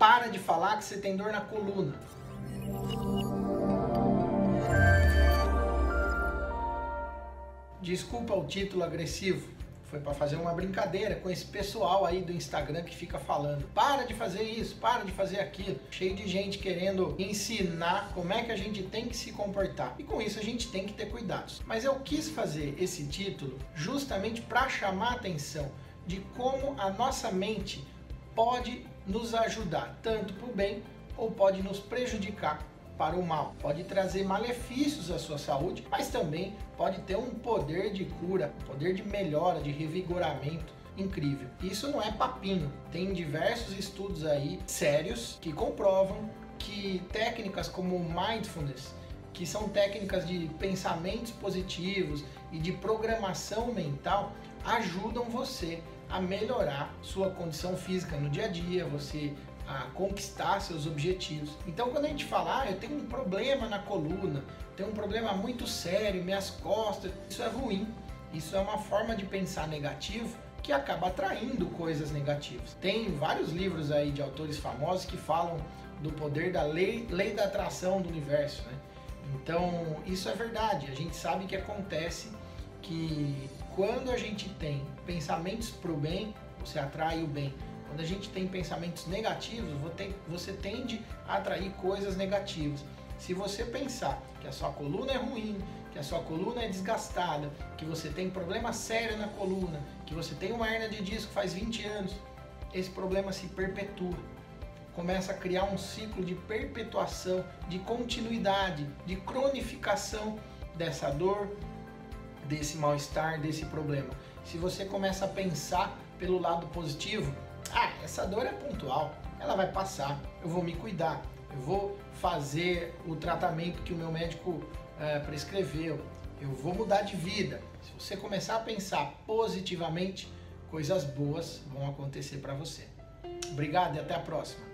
para de falar que você tem dor na coluna. Desculpa o título agressivo, foi para fazer uma brincadeira com esse pessoal aí do Instagram que fica falando: para de fazer isso, para de fazer aquilo. Cheio de gente querendo ensinar como é que a gente tem que se comportar. E com isso a gente tem que ter cuidados. Mas eu quis fazer esse título justamente para chamar a atenção de como a nossa mente pode nos ajudar, tanto para o bem ou pode nos prejudicar para o mal. Pode trazer malefícios à sua saúde, mas também pode ter um poder de cura, poder de melhora, de revigoramento incrível. Isso não é papinho. Tem diversos estudos aí sérios que comprovam que técnicas como mindfulness, que são técnicas de pensamentos positivos e de programação mental, ajudam você a melhorar sua condição física no dia a dia, você a conquistar seus objetivos. Então, quando a gente fala, ah, eu tenho um problema na coluna, tenho um problema muito sério, minhas costas, isso é ruim. Isso é uma forma de pensar negativo que acaba atraindo coisas negativas. Tem vários livros aí de autores famosos que falam do poder da lei, lei da atração do universo, né? Então, isso é verdade. A gente sabe que acontece que quando a gente tem pensamentos para o bem, você atrai o bem. Quando a gente tem pensamentos negativos, você tende a atrair coisas negativas. Se você pensar que a sua coluna é ruim, que a sua coluna é desgastada, que você tem problema sério na coluna, que você tem uma hernia de disco faz 20 anos, esse problema se perpetua. Começa a criar um ciclo de perpetuação, de continuidade, de cronificação dessa dor, desse mal-estar, desse problema. Se você começa a pensar pelo lado positivo, ah, essa dor é pontual, ela vai passar, eu vou me cuidar, eu vou fazer o tratamento que o meu médico é, prescreveu, eu vou mudar de vida. Se você começar a pensar positivamente, coisas boas vão acontecer para você. Obrigado e até a próxima.